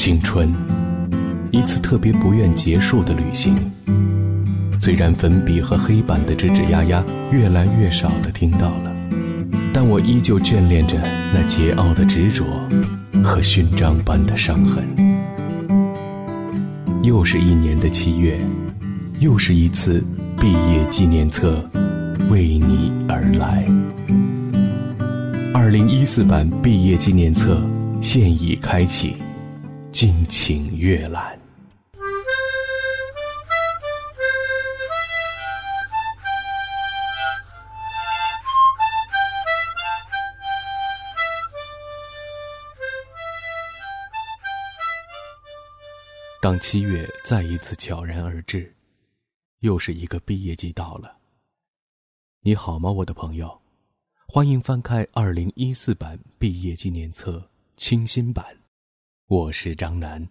青春，一次特别不愿结束的旅行。虽然粉笔和黑板的吱吱呀呀越来越少的听到了，但我依旧眷恋着那桀骜的执着和勋章般的伤痕。又是一年的七月，又是一次毕业纪念册为你而来。二零一四版毕业纪念册现已开启，敬请阅览。当七月再一次悄然而至，又是一个毕业季到了。你好吗，我的朋友？欢迎翻开二零一四版毕业纪念册清新版，我是张楠。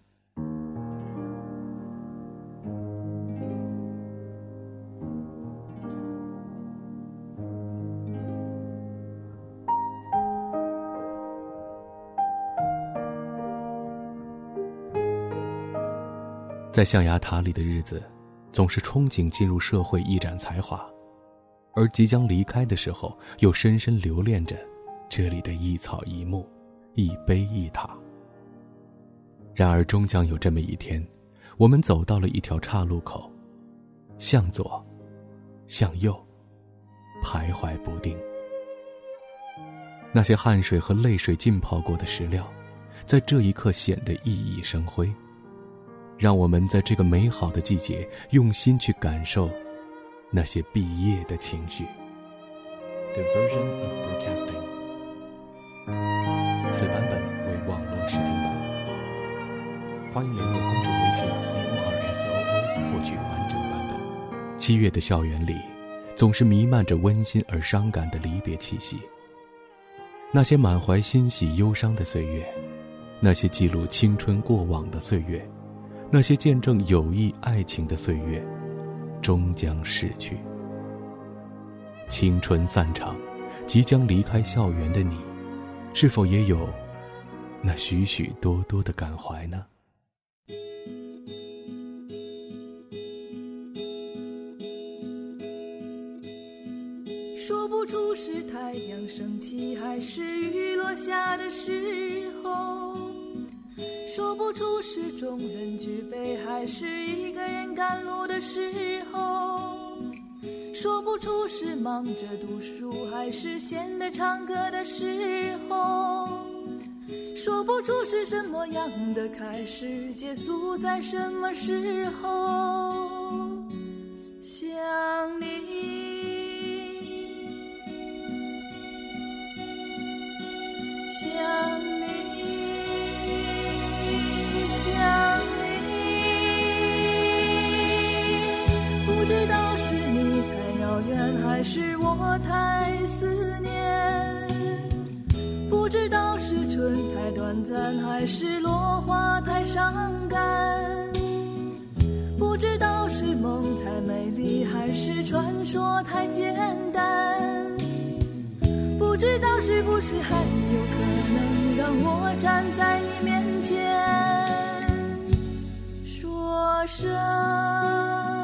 在象牙塔里的日子，总是憧憬进入社会一展才华。而即将离开的时候，又深深留恋着这里的一草一木、一碑一塔。然而，终将有这么一天，我们走到了一条岔路口，向左，向右，徘徊不定。那些汗水和泪水浸泡过的石料，在这一刻显得熠熠生辉。让我们在这个美好的季节，用心去感受。那些毕业的情绪。Diversion of broadcasting。此版本为网络视听版。欢迎联络公众微信 c o r s o o 获取完整版本。七月的校园里，总是弥漫着温馨而伤感的离别气息。那些满怀欣喜忧伤的岁月，那些记录青春过往的岁月，那些见证友谊爱情的岁月。终将逝去，青春散场，即将离开校园的你，是否也有那许许多多的感怀呢？说不出是太阳升起还是雨落下的时候。说不出是众人举杯还是一个人赶路的时候，说不出是忙着读书还是闲的唱歌的时候，说不出是什么样的开始，结束在什么时候，是我太思念，不知道是春太短暂，还是落花太伤感，不知道是梦太美丽，还是传说太简单，不知道是不是还有可能让我站在你面前，说声。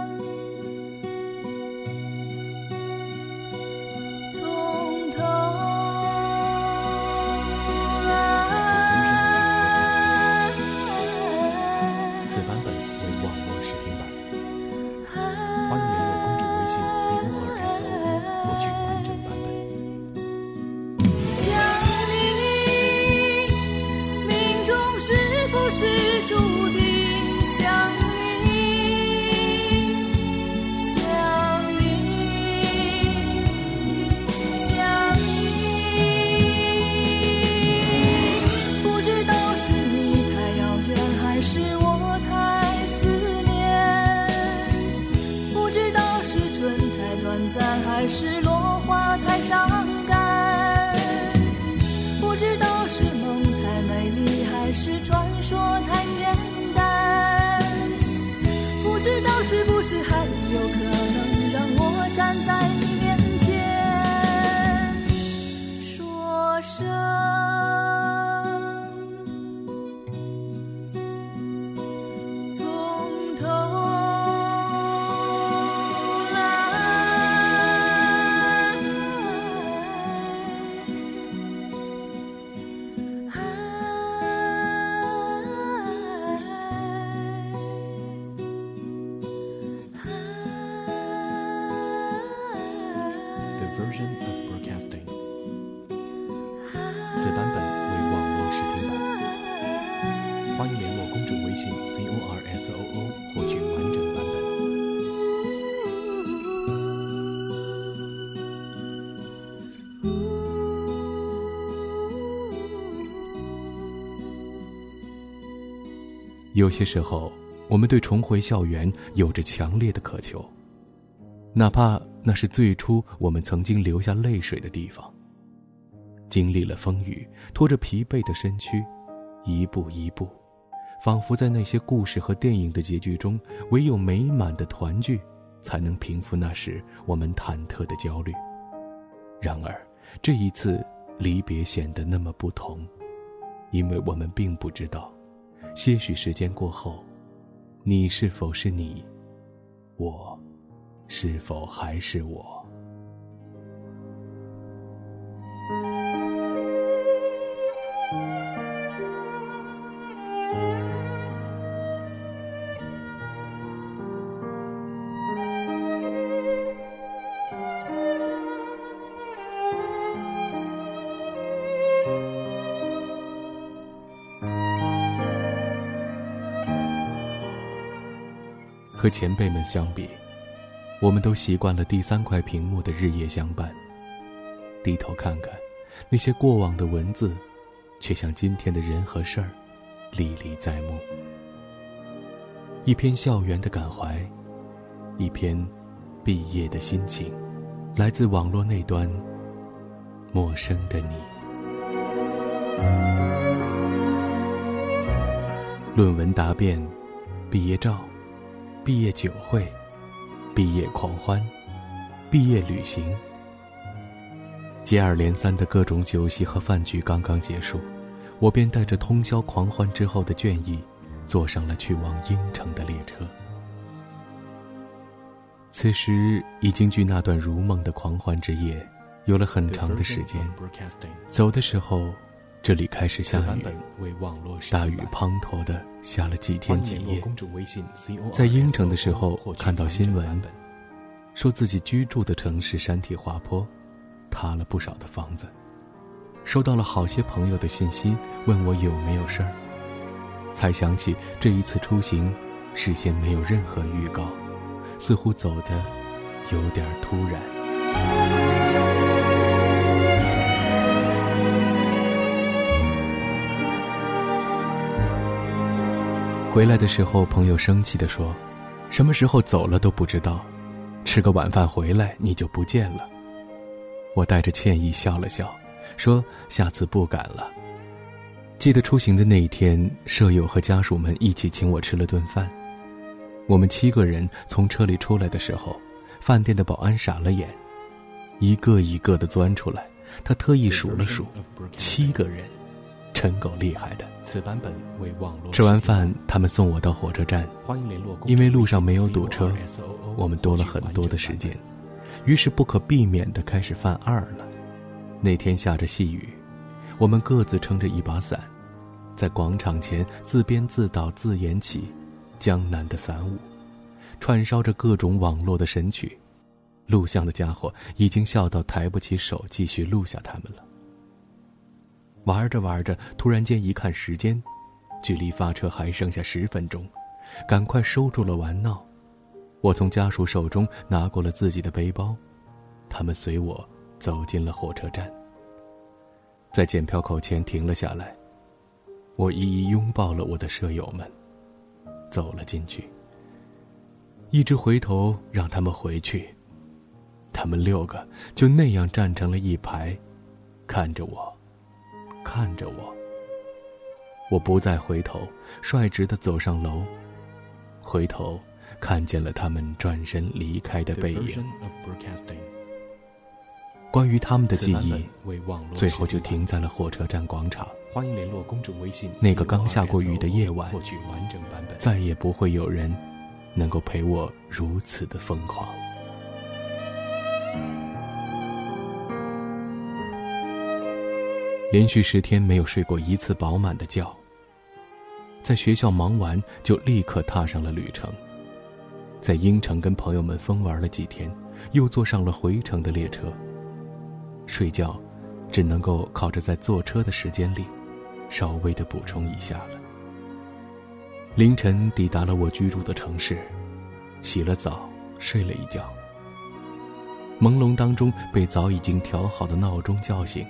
有些时候，我们对重回校园有着强烈的渴求，哪怕那是最初我们曾经流下泪水的地方。经历了风雨，拖着疲惫的身躯，一步一步，仿佛在那些故事和电影的结局中，唯有美满的团聚，才能平复那时我们忐忑的焦虑。然而，这一次离别显得那么不同，因为我们并不知道。些许时间过后，你是否是你？我，是否还是我？和前辈们相比，我们都习惯了第三块屏幕的日夜相伴。低头看看，那些过往的文字，却像今天的人和事儿，历历在目。一篇校园的感怀，一篇毕业的心情，来自网络那端陌生的你。论文答辩，毕业照。毕业酒会，毕业狂欢，毕业旅行，接二连三的各种酒席和饭局刚刚结束，我便带着通宵狂欢之后的倦意，坐上了去往英城的列车。此时已经距那段如梦的狂欢之夜，有了很长的时间。走的时候。这里开始下雨，大雨滂沱的下了几天几夜。在应城的时候，看到新闻，说自己居住的城市山体滑坡，塌了不少的房子。收到了好些朋友的信息，问我有没有事儿。才想起这一次出行，事先没有任何预告，似乎走的有点突然。回来的时候，朋友生气地说：“什么时候走了都不知道，吃个晚饭回来你就不见了。”我带着歉意笑了笑，说：“下次不敢了。”记得出行的那一天，舍友和家属们一起请我吃了顿饭。我们七个人从车里出来的时候，饭店的保安傻了眼，一个一个的钻出来。他特意数了数，七个人。真够厉害的。此版本为网络。吃完饭，他们送我到火车站。因为路上没有堵车，我们多了很多的时间，于是不可避免的开始犯二了。那天下着细雨，我们各自撑着一把伞，在广场前自编自导自演起江南的伞舞，串烧着各种网络的神曲。录像的家伙已经笑到抬不起手继续录下他们了。玩着玩着，突然间一看时间，距离发车还剩下十分钟，赶快收住了玩闹。我从家属手中拿过了自己的背包，他们随我走进了火车站，在检票口前停了下来。我一一拥抱了我的舍友们，走了进去。一直回头让他们回去，他们六个就那样站成了一排，看着我。看着我，我不再回头，率直的走上楼。回头看见了他们转身离开的背影。关于他们的记忆，最后就停在了火车站广场。欢迎联络公众微信。那个刚下过雨的夜晚，再也不会有人能够陪我如此的疯狂。连续十天没有睡过一次饱满的觉。在学校忙完就立刻踏上了旅程，在英城跟朋友们疯玩了几天，又坐上了回程的列车。睡觉，只能够靠着在坐车的时间里，稍微的补充一下了。凌晨抵达了我居住的城市，洗了澡，睡了一觉。朦胧当中被早已经调好的闹钟叫醒。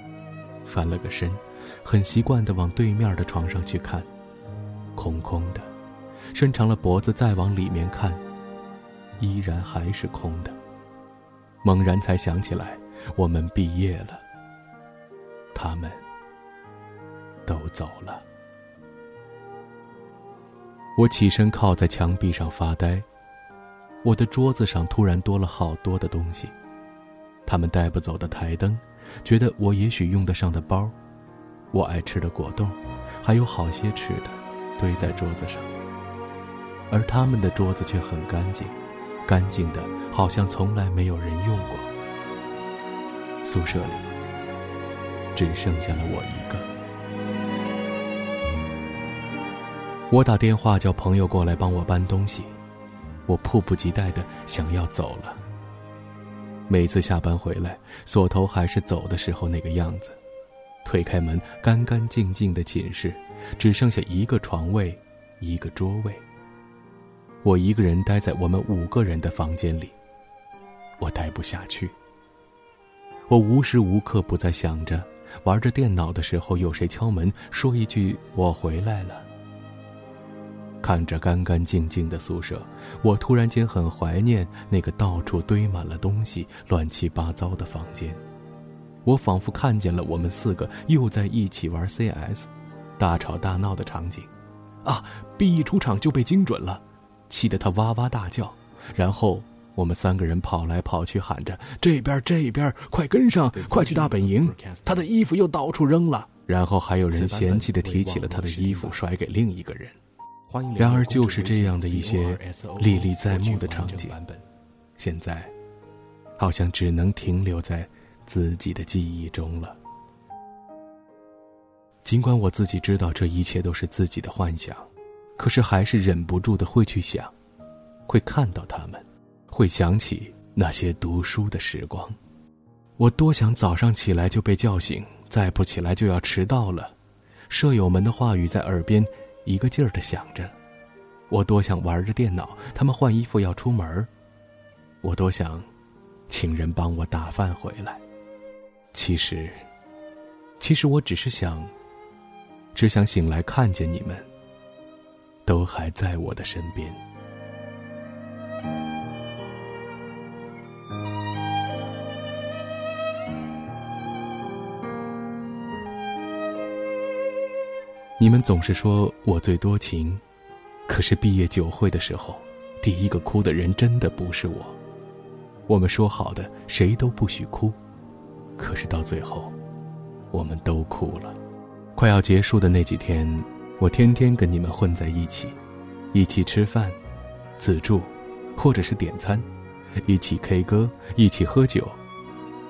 翻了个身，很习惯地往对面的床上去看，空空的，伸长了脖子再往里面看，依然还是空的。猛然才想起来，我们毕业了，他们都走了。我起身靠在墙壁上发呆。我的桌子上突然多了好多的东西，他们带不走的台灯，觉得我也许用得上的包，我爱吃的果冻，还有好些吃的，堆在桌子上。而他们的桌子却很干净，干净的好像从来没有人用过。宿舍里只剩下了我一个。我打电话叫朋友过来帮我搬东西。我迫不及待的想要走了。每次下班回来，锁头还是走的时候那个样子。推开门，干干净净的寝室，只剩下一个床位，一个桌位。我一个人待在我们五个人的房间里，我待不下去。我无时无刻不在想着，玩着电脑的时候有谁敲门，说一句“我回来了”。看着干干净净的宿舍，我突然间很怀念那个到处堆满了东西、乱七八糟的房间。我仿佛看见了我们四个又在一起玩 CS，大吵大闹的场景。啊！B 一出场就被精准了，气得他哇哇大叫。然后我们三个人跑来跑去，喊着：“这边，这边，快跟上，快去大本营！”他的衣服又到处扔了。然后还有人嫌弃的提起了他的衣服，甩给另一个人。然而，就是这样的一些历历在目的场景，现在好像只能停留在自己的记忆中了。尽管我自己知道这一切都是自己的幻想，可是还是忍不住的会去想，会看到他们，会想起那些读书的时光。我多想早上起来就被叫醒，再不起来就要迟到了。舍友们的话语在耳边。一个劲儿的想着，我多想玩着电脑，他们换衣服要出门我多想，请人帮我打饭回来。其实，其实我只是想，只想醒来看见你们，都还在我的身边。你们总是说我最多情，可是毕业酒会的时候，第一个哭的人真的不是我。我们说好的谁都不许哭，可是到最后，我们都哭了。快要结束的那几天，我天天跟你们混在一起，一起吃饭、自助，或者是点餐，一起 K 歌，一起喝酒。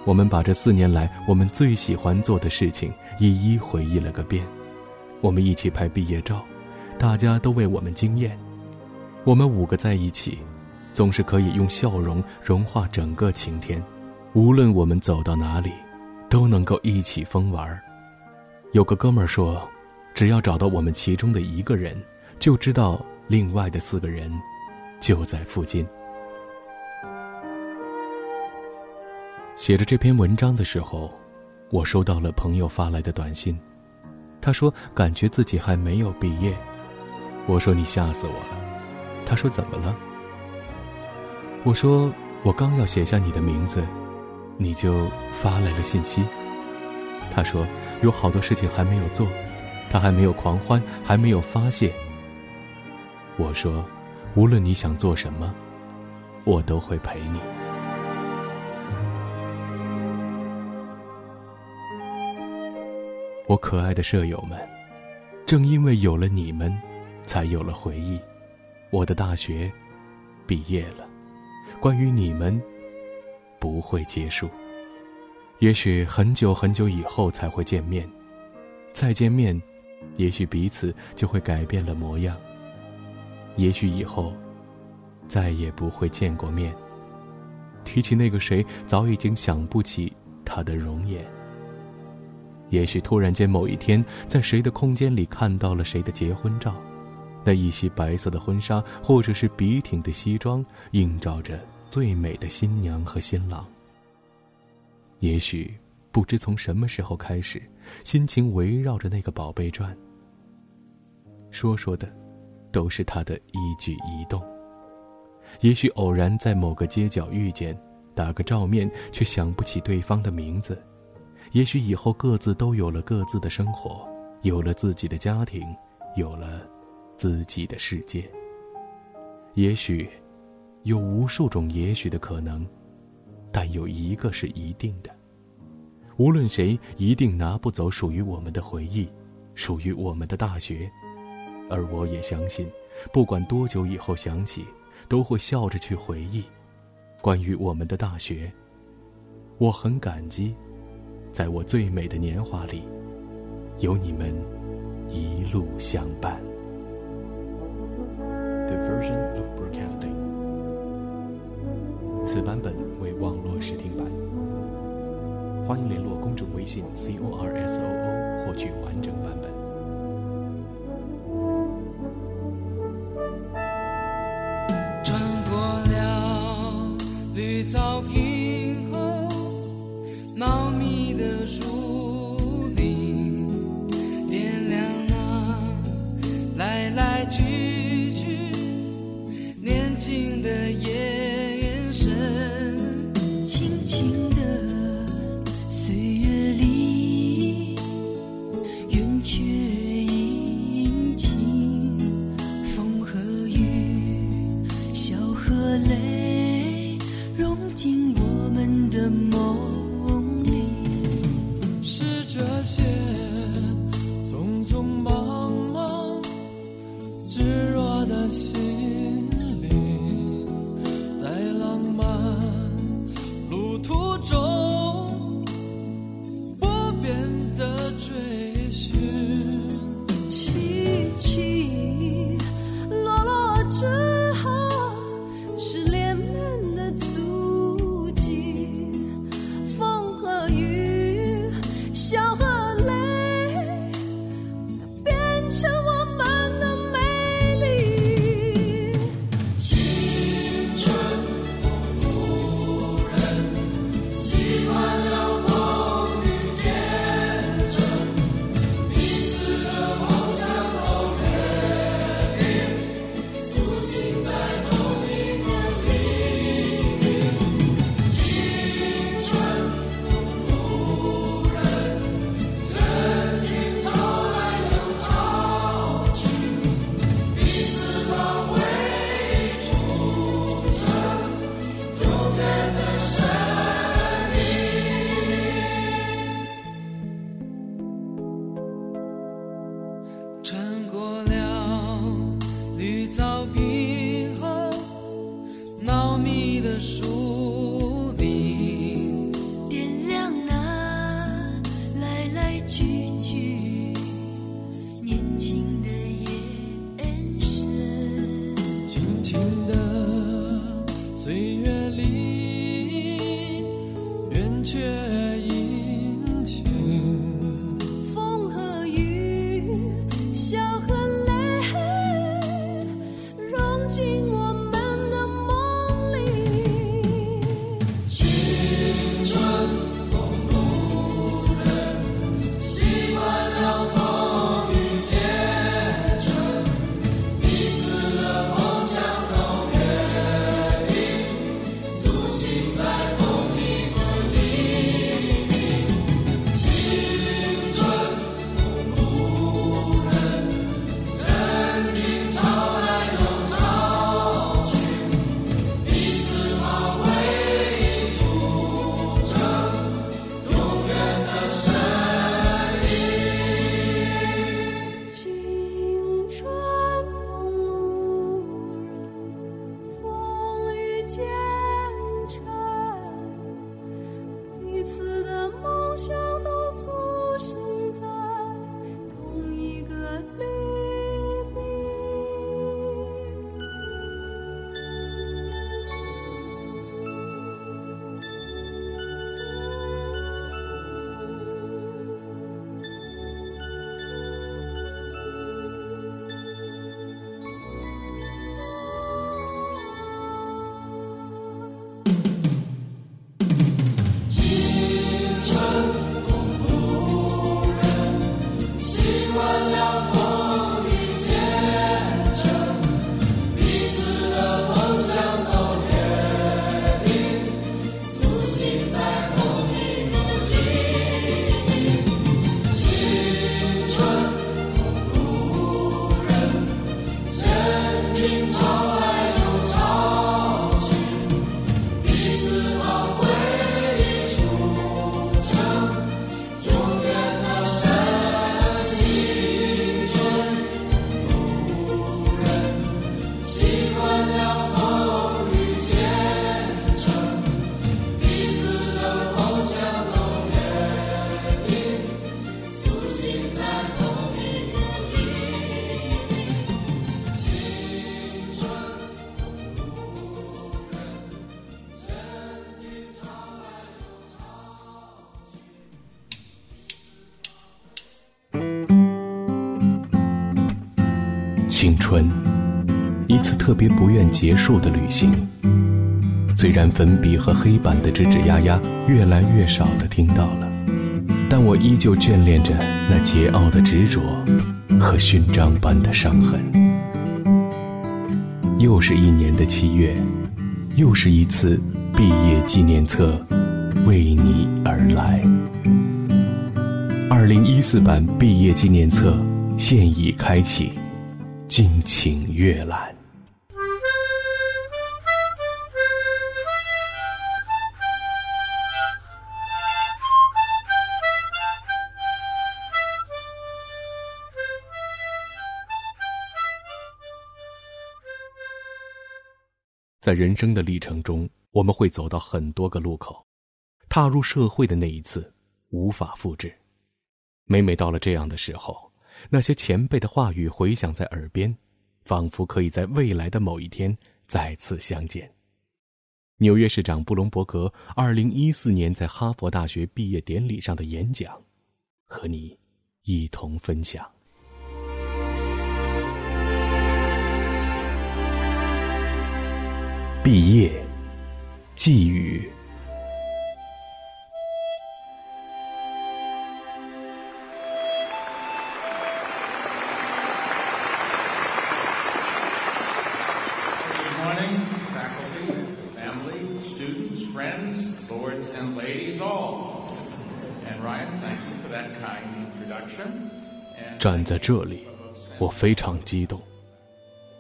我们把这四年来我们最喜欢做的事情一一回忆了个遍。我们一起拍毕业照，大家都为我们惊艳。我们五个在一起，总是可以用笑容融化整个晴天。无论我们走到哪里，都能够一起疯玩。有个哥们儿说，只要找到我们其中的一个人，就知道另外的四个人就在附近。写着这篇文章的时候，我收到了朋友发来的短信。他说：“感觉自己还没有毕业。”我说：“你吓死我了。”他说：“怎么了？”我说：“我刚要写下你的名字，你就发来了信息。”他说：“有好多事情还没有做，他还没有狂欢，还没有发泄。”我说：“无论你想做什么，我都会陪你。”我可爱的舍友们，正因为有了你们，才有了回忆。我的大学毕业了，关于你们不会结束。也许很久很久以后才会见面，再见面，也许彼此就会改变了模样。也许以后再也不会见过面。提起那个谁，早已经想不起他的容颜。也许突然间某一天，在谁的空间里看到了谁的结婚照，那一袭白色的婚纱，或者是笔挺的西装，映照着最美的新娘和新郎。也许不知从什么时候开始，心情围绕着那个宝贝转。说说的，都是他的一举一动。也许偶然在某个街角遇见，打个照面，却想不起对方的名字；也许以后各自都有了各自的生活，有了自己的家庭，有了自己的世界。也许有无数种也许的可能，但有一个是一定的：无论谁，一定拿不走属于我们的回忆，属于我们的大学。而我也相信，不管多久以后想起。都会笑着去回忆，关于我们的大学。我很感激，在我最美的年华里，有你们一路相伴。The version of broadcasting，此版本为网络试听版。欢迎联络公众微信 c o r s o o 获取完整版本。习一次梦回别不愿结束的旅行。虽然粉笔和黑板的吱吱呀呀越来越少的听到了，但我依旧眷恋着那桀骜的执着和勋章般的伤痕。又是一年的七月，又是一次毕业纪念册为你而来。二零一四版毕业纪念册现已开启，敬请阅览。在人生的历程中，我们会走到很多个路口，踏入社会的那一次，无法复制。每每到了这样的时候，那些前辈的话语回响在耳边，仿佛可以在未来的某一天再次相见。纽约市长布隆伯格二零一四年在哈佛大学毕业典礼上的演讲，和你一同分享。毕业寄语。站在这里我非常激动。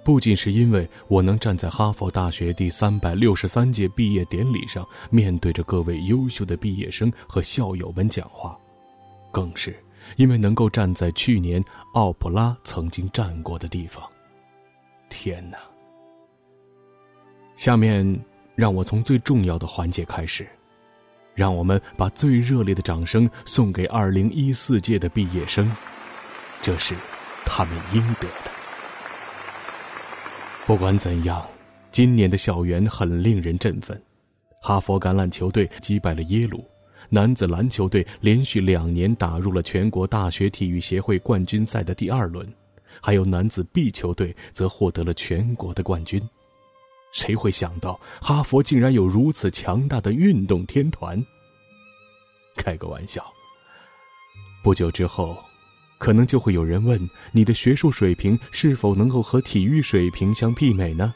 不仅是因为我能站在哈佛大学第三百六十三届毕业典礼上，面对着各位优秀的毕业生和校友们讲话，更是因为能够站在去年奥普拉曾经站过的地方。天哪！下面，让我从最重要的环节开始，让我们把最热烈的掌声送给二零一四届的毕业生，这是他们应得的。不管怎样，今年的校园很令人振奋。哈佛橄榄球队击败了耶鲁，男子篮球队连续两年打入了全国大学体育协会冠军赛的第二轮，还有男子壁球队则获得了全国的冠军。谁会想到哈佛竟然有如此强大的运动天团？开个玩笑。不久之后，可能就会有人问你的学术水平是否能够和体育水平相媲美呢？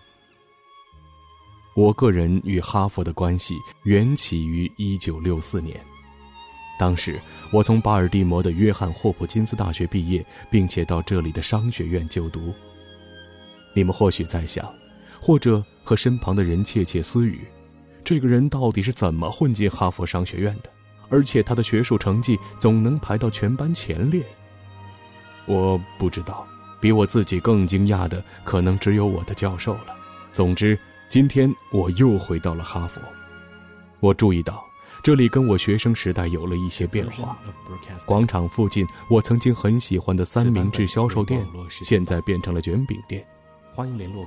我个人与哈佛的关系缘起于一九六四年，当时我从巴尔的摩的约翰霍普金斯大学毕业，并且到这里的商学院就读。你们或许在想，或者。和身旁的人窃窃私语，这个人到底是怎么混进哈佛商学院的？而且他的学术成绩总能排到全班前列。我不知道，比我自己更惊讶的可能只有我的教授了。总之，今天我又回到了哈佛。我注意到，这里跟我学生时代有了一些变化。广场附近我曾经很喜欢的三明治销售店，现在变成了卷饼店。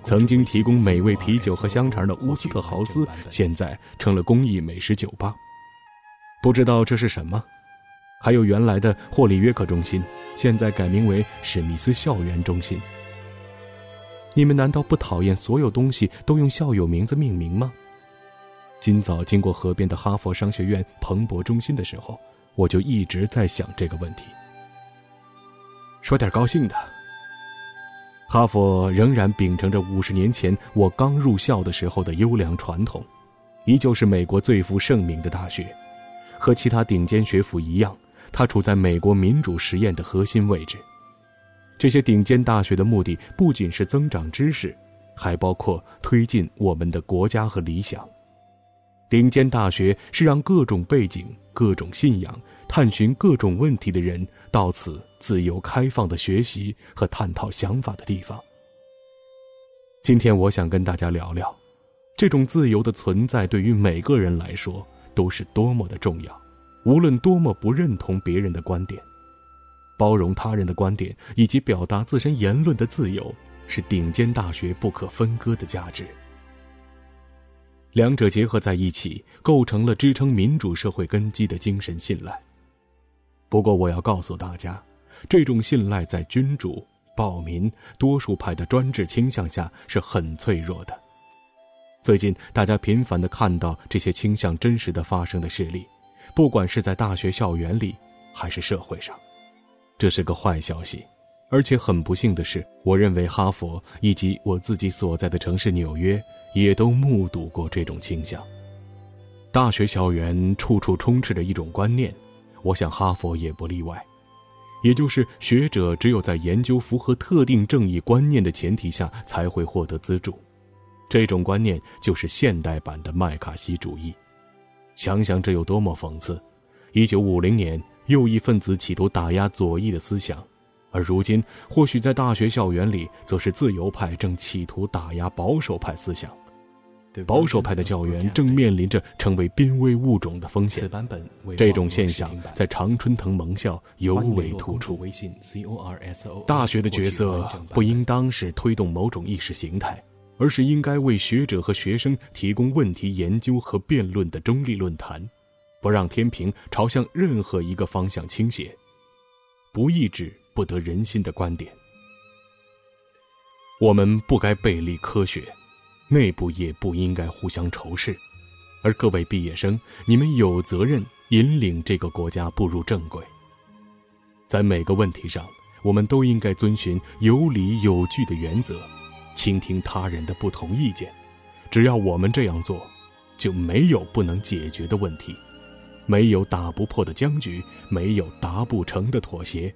曾经提供美味啤酒和香肠的乌斯特豪斯，现在成了公益美食酒吧。不知道这是什么？还有原来的霍里约克中心，现在改名为史密斯校园中心。你们难道不讨厌所有东西都用校友名字命名吗？今早经过河边的哈佛商学院彭博中心的时候，我就一直在想这个问题。说点高兴的。哈佛仍然秉承着五十年前我刚入校的时候的优良传统，依旧是美国最负盛名的大学。和其他顶尖学府一样，它处在美国民主实验的核心位置。这些顶尖大学的目的不仅是增长知识，还包括推进我们的国家和理想。顶尖大学是让各种背景、各种信仰、探寻各种问题的人到此。自由开放的学习和探讨想法的地方。今天我想跟大家聊聊，这种自由的存在对于每个人来说都是多么的重要。无论多么不认同别人的观点，包容他人的观点以及表达自身言论的自由，是顶尖大学不可分割的价值。两者结合在一起，构成了支撑民主社会根基的精神信赖。不过，我要告诉大家。这种信赖在君主、暴民、多数派的专制倾向下是很脆弱的。最近，大家频繁的看到这些倾向真实的发生的事例，不管是在大学校园里，还是社会上，这是个坏消息。而且很不幸的是，我认为哈佛以及我自己所在的城市纽约，也都目睹过这种倾向。大学校园处处充斥着一种观念，我想哈佛也不例外，也就是学者只有在研究符合特定正义观念的前提下，才会获得资助。这种观念就是现代版的麦卡锡主义，想想这有多么讽刺！一九五零年，右翼分子企图打压左翼的思想，而如今，或许在大学校园里，则是自由派正企图打压保守派思想。保守派的教员正面临着成为濒危物种的风险。这种现象在常春藤盟校尤为突出。大学的角色不应当是推动某种意识形态。而是应该为学者和学生提供问题研究和辩论的中立论坛，不让天平朝向任何一个方向倾斜，不抑制不得人心的观点。我们不该背离科学，内部也不应该互相仇视。而各位毕业生，你们有责任引领这个国家步入正轨。在每个问题上，我们都应该遵循有理有据的原则。倾听他人的不同意见，只要我们这样做，就没有不能解决的问题，没有打不破的僵局，没有达不成的妥协。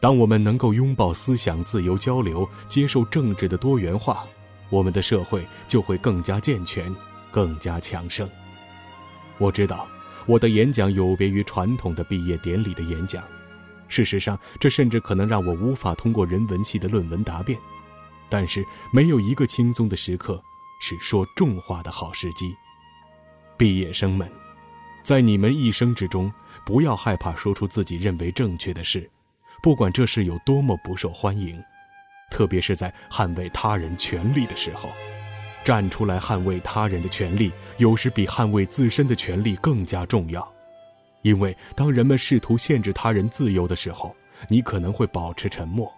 当我们能够拥抱思想自由交流，接受政治的多元化，我们的社会就会更加健全，更加强盛。我知道，我的演讲有别于传统的毕业典礼的演讲，事实上，这甚至可能让我无法通过人文系的论文答辩。但是没有一个轻松的时刻，是说重话的好时机。毕业生们，在你们一生之中，不要害怕说出自己认为正确的事，不管这事有多么不受欢迎。特别是在捍卫他人权利的时候，站出来捍卫他人的权利，有时比捍卫自身的权利更加重要。因为当人们试图限制他人自由的时候，你可能会保持沉默。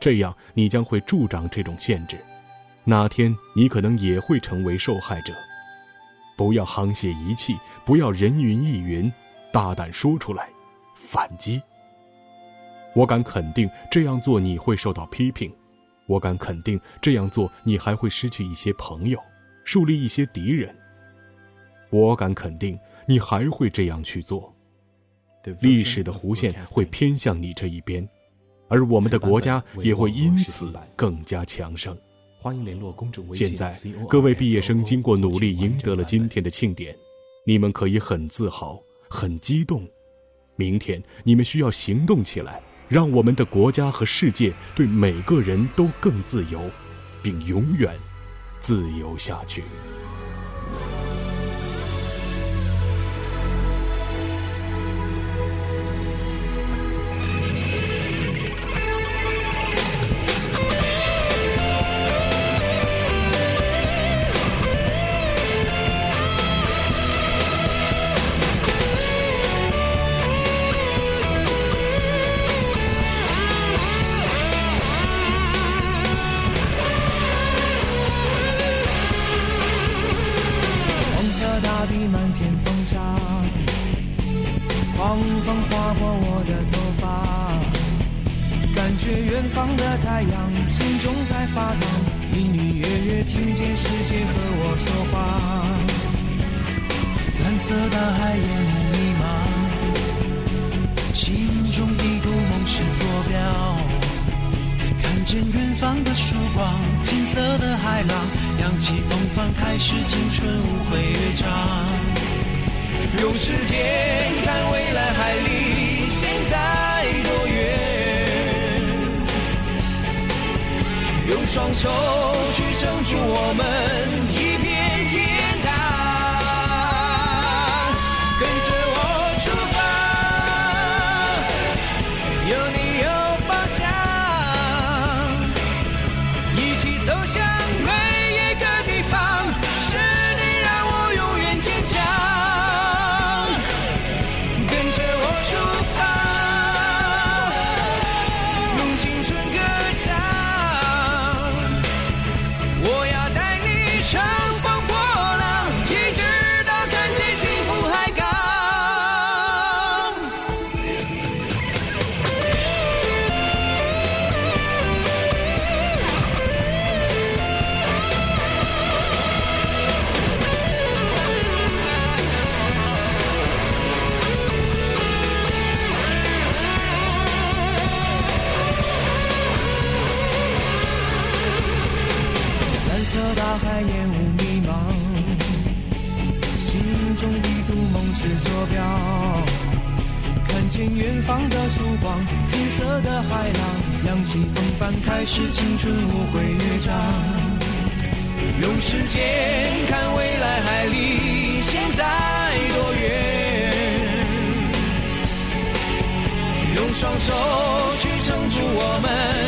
这样，你将会助长这种限制。哪天你可能也会成为受害者。不要沆瀣一气，不要人云亦云，大胆说出来，反击。我敢肯定，这样做你会受到批评；我敢肯定，这样做你还会失去一些朋友，树立一些敌人。我敢肯定，你还会这样去做。历史的弧线会偏向你这一边。而我们的国家也会因此更加强盛。欢迎联络公众微信。现在，各位毕业生经过努力赢得了今天的庆典，你们可以很自豪、很激动。明天，你们需要行动起来，让我们的国家和世界对每个人都更自由，并永远自由下去。扬起风帆，开始青春无悔乐章。用时间看未来，海离现在多远？用双手去撑住我们在烟雾迷茫，心中地图梦是坐标，看见远方的曙光，金色的海浪，扬起风帆，开始青春无悔乐章，用时间看未来，还离现在多远，用双手去撑住我们。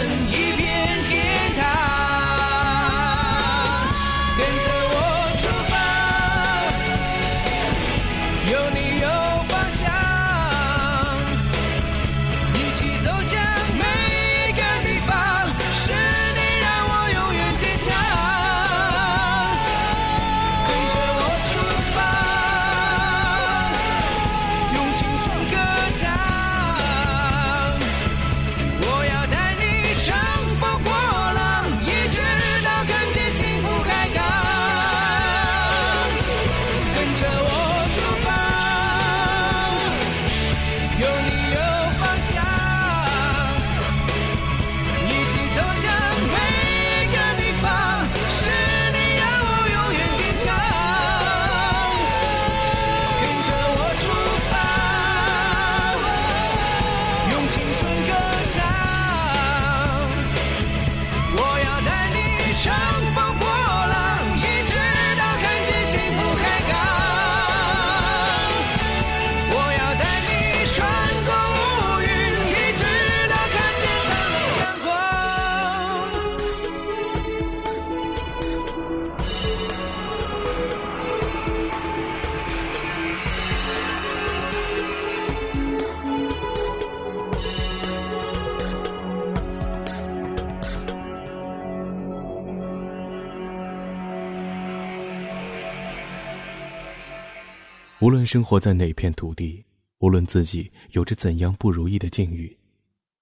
生活在哪片土地，无论自己有着怎样不如意的境遇，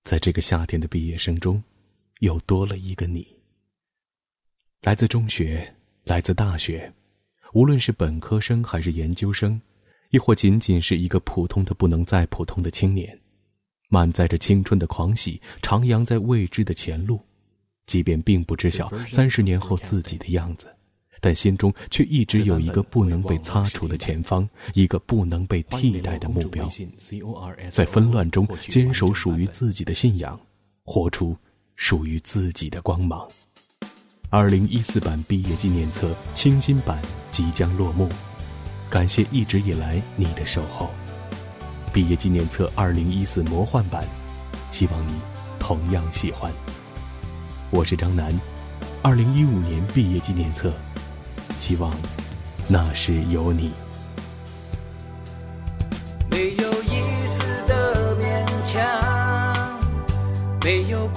在这个夏天的毕业生中，又多了一个你。来自中学，来自大学，无论是本科生还是研究生，亦或仅仅是一个普通的不能再普通的青年，满载着青春的狂喜，徜徉在未知的前路。即便并不知晓三十年后自己的样子，但心中却一直有一个不能被擦除的前方，一个不能被替代的目标。在纷乱中坚守属于自己的信仰，活出属于自己的光芒。二零一四版毕业纪念册清新版即将落幕，感谢一直以来你的守候。毕业纪念册二零一四魔幻版，希望你同样喜欢。我是张楠，二零一五年毕业纪念册，希望那时有你。没有一丝的勉强，没有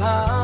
身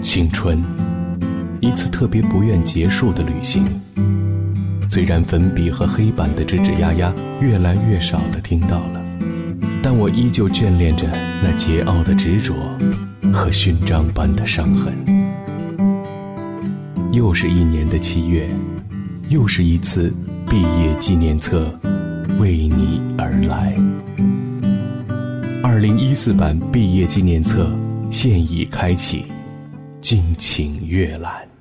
青春，一次特别不愿结束的旅行。虽然粉笔和黑板的吱吱呀呀越来越少的听到了，但我依旧眷恋着那桀骜的执着和勋章般的伤痕。又是一年的七月，又是一次毕业纪念册为你而来。二零一四版毕业纪念册现已开启。敬请阅览。